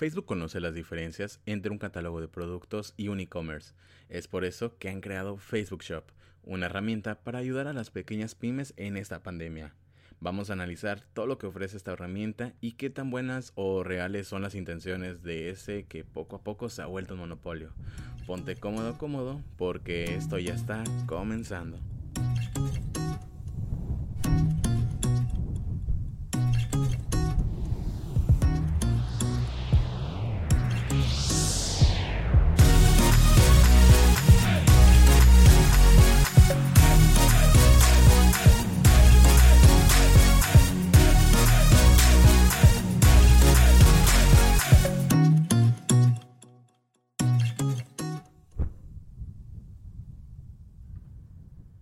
Facebook conoce las diferencias entre un catálogo de productos y un e-commerce. Es por eso que han creado Facebook Shop, una herramienta para ayudar a las pequeñas pymes en esta pandemia. Vamos a analizar todo lo que ofrece esta herramienta y qué tan buenas o reales son las intenciones de ese que poco a poco se ha vuelto un monopolio. Ponte cómodo, cómodo, porque esto ya está comenzando.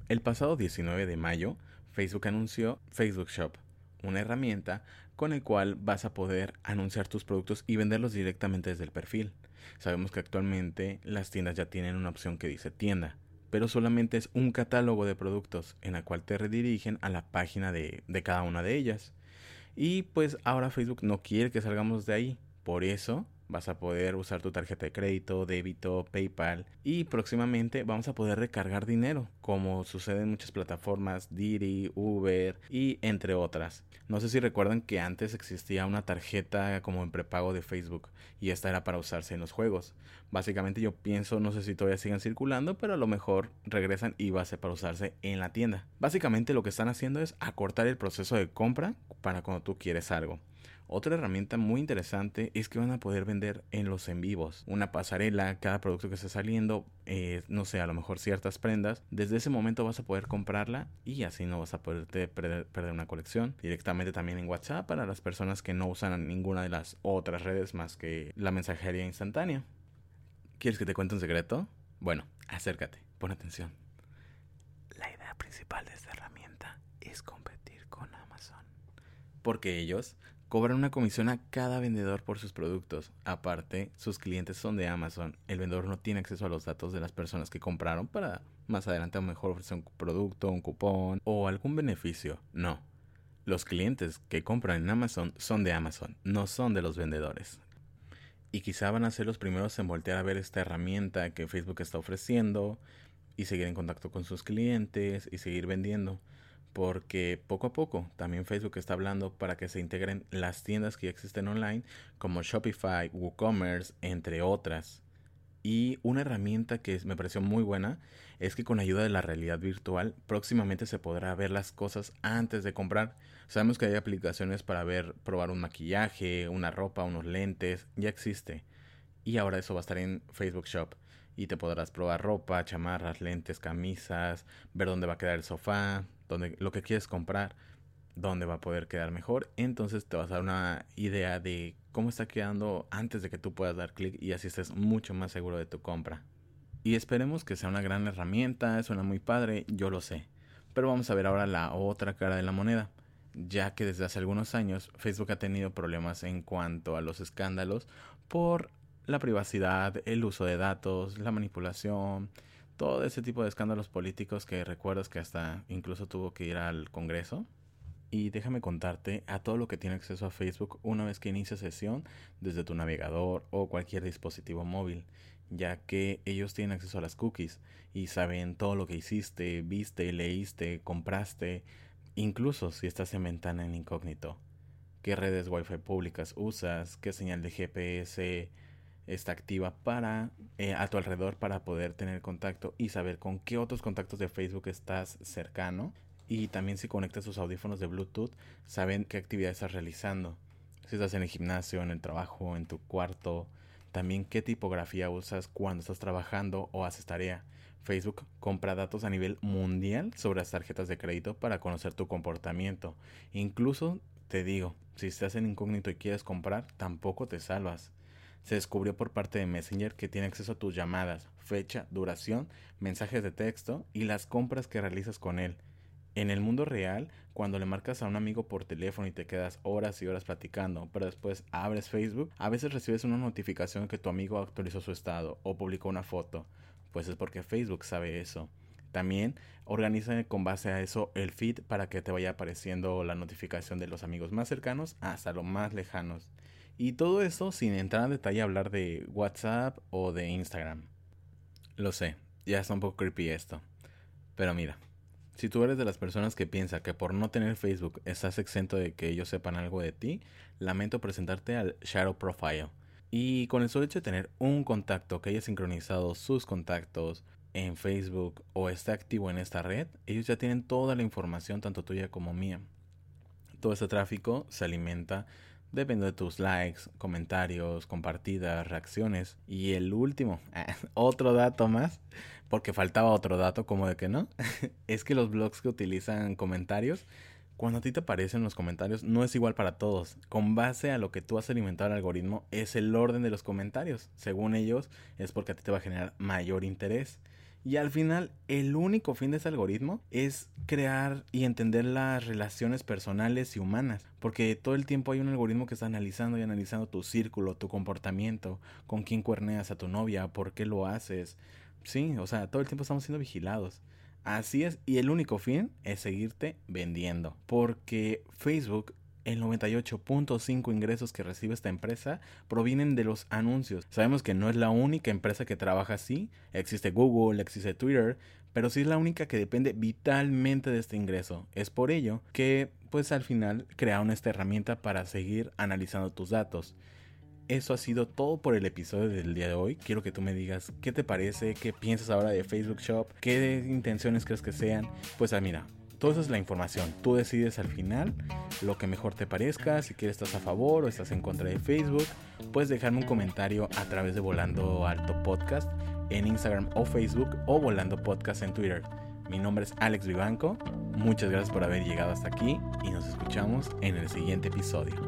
El pasado 19 de mayo, Facebook anunció Facebook Shop, una herramienta con el cual vas a poder anunciar tus productos y venderlos directamente desde el perfil. Sabemos que actualmente las tiendas ya tienen una opción que dice tienda, pero solamente es un catálogo de productos en la cual te redirigen a la página de, de cada una de ellas. Y pues ahora Facebook no quiere que salgamos de ahí. Por eso vas a poder usar tu tarjeta de crédito, débito, PayPal y próximamente vamos a poder recargar dinero, como sucede en muchas plataformas, Didi, Uber y entre otras. No sé si recuerdan que antes existía una tarjeta como en prepago de Facebook y esta era para usarse en los juegos. Básicamente yo pienso, no sé si todavía siguen circulando, pero a lo mejor regresan y va a ser para usarse en la tienda. Básicamente lo que están haciendo es acortar el proceso de compra para cuando tú quieres algo. Otra herramienta muy interesante es que van a poder vender en los en vivos. Una pasarela, cada producto que esté saliendo, eh, no sé, a lo mejor ciertas prendas. Desde ese momento vas a poder comprarla y así no vas a poder perder, perder una colección. Directamente también en WhatsApp para las personas que no usan ninguna de las otras redes más que la mensajería instantánea. ¿Quieres que te cuente un secreto? Bueno, acércate, pon atención. La idea principal de esta herramienta es competir con Amazon. Porque ellos Cobran una comisión a cada vendedor por sus productos. Aparte, sus clientes son de Amazon. El vendedor no tiene acceso a los datos de las personas que compraron para más adelante a lo mejor ofrecer un producto, un cupón o algún beneficio. No. Los clientes que compran en Amazon son de Amazon, no son de los vendedores. Y quizá van a ser los primeros en voltear a ver esta herramienta que Facebook está ofreciendo y seguir en contacto con sus clientes y seguir vendiendo porque poco a poco también Facebook está hablando para que se integren las tiendas que ya existen online como Shopify, WooCommerce, entre otras. Y una herramienta que me pareció muy buena es que con ayuda de la realidad virtual próximamente se podrá ver las cosas antes de comprar. Sabemos que hay aplicaciones para ver, probar un maquillaje, una ropa, unos lentes, ya existe. Y ahora eso va a estar en Facebook Shop. Y te podrás probar ropa, chamarras, lentes, camisas, ver dónde va a quedar el sofá, donde lo que quieres comprar, dónde va a poder quedar mejor. Entonces te vas a dar una idea de cómo está quedando antes de que tú puedas dar clic y así estés mucho más seguro de tu compra. Y esperemos que sea una gran herramienta, suena muy padre, yo lo sé. Pero vamos a ver ahora la otra cara de la moneda, ya que desde hace algunos años Facebook ha tenido problemas en cuanto a los escándalos por la privacidad, el uso de datos, la manipulación, todo ese tipo de escándalos políticos que recuerdas que hasta incluso tuvo que ir al Congreso. Y déjame contarte a todo lo que tiene acceso a Facebook una vez que inicia sesión desde tu navegador o cualquier dispositivo móvil, ya que ellos tienen acceso a las cookies y saben todo lo que hiciste, viste, leíste, compraste, incluso si estás en ventana en incógnito, qué redes Wi-Fi públicas usas, qué señal de GPS está activa para eh, a tu alrededor para poder tener contacto y saber con qué otros contactos de Facebook estás cercano. Y también si conectas tus audífonos de Bluetooth saben qué actividad estás realizando. Si estás en el gimnasio en el trabajo en tu cuarto también qué tipografía usas cuando estás trabajando o haces tarea. Facebook compra datos a nivel mundial sobre las tarjetas de crédito para conocer tu comportamiento. Incluso te digo si estás en incógnito y quieres comprar tampoco te salvas se descubrió por parte de Messenger que tiene acceso a tus llamadas, fecha, duración, mensajes de texto y las compras que realizas con él. En el mundo real, cuando le marcas a un amigo por teléfono y te quedas horas y horas platicando, pero después abres Facebook, a veces recibes una notificación que tu amigo actualizó su estado o publicó una foto. Pues es porque Facebook sabe eso. También organiza con base a eso el feed para que te vaya apareciendo la notificación de los amigos más cercanos hasta los más lejanos. Y todo eso sin entrar en detalle a hablar de WhatsApp o de Instagram. Lo sé, ya está un poco creepy esto. Pero mira, si tú eres de las personas que piensa que por no tener Facebook estás exento de que ellos sepan algo de ti, lamento presentarte al Shadow Profile. Y con el solo hecho de tener un contacto que haya sincronizado sus contactos en Facebook o está activo en esta red, ellos ya tienen toda la información, tanto tuya como mía. Todo este tráfico se alimenta Depende de tus likes, comentarios, compartidas, reacciones. Y el último, otro dato más, porque faltaba otro dato como de que no, es que los blogs que utilizan comentarios, cuando a ti te aparecen los comentarios, no es igual para todos. Con base a lo que tú has alimentado al algoritmo, es el orden de los comentarios. Según ellos, es porque a ti te va a generar mayor interés. Y al final, el único fin de ese algoritmo es crear y entender las relaciones personales y humanas. Porque todo el tiempo hay un algoritmo que está analizando y analizando tu círculo, tu comportamiento, con quién cuerneas a tu novia, por qué lo haces. Sí, o sea, todo el tiempo estamos siendo vigilados. Así es, y el único fin es seguirte vendiendo. Porque Facebook el 98.5 ingresos que recibe esta empresa provienen de los anuncios. Sabemos que no es la única empresa que trabaja así. Existe Google, existe Twitter, pero sí es la única que depende vitalmente de este ingreso. Es por ello que, pues al final, crearon esta herramienta para seguir analizando tus datos. Eso ha sido todo por el episodio del día de hoy. Quiero que tú me digas qué te parece, qué piensas ahora de Facebook Shop, qué intenciones crees que sean. Pues ah, mira, Toda es la información. Tú decides al final lo que mejor te parezca. Si quieres estás a favor o estás en contra de Facebook, puedes dejarme un comentario a través de Volando Alto Podcast en Instagram o Facebook o Volando Podcast en Twitter. Mi nombre es Alex Vivanco. Muchas gracias por haber llegado hasta aquí y nos escuchamos en el siguiente episodio.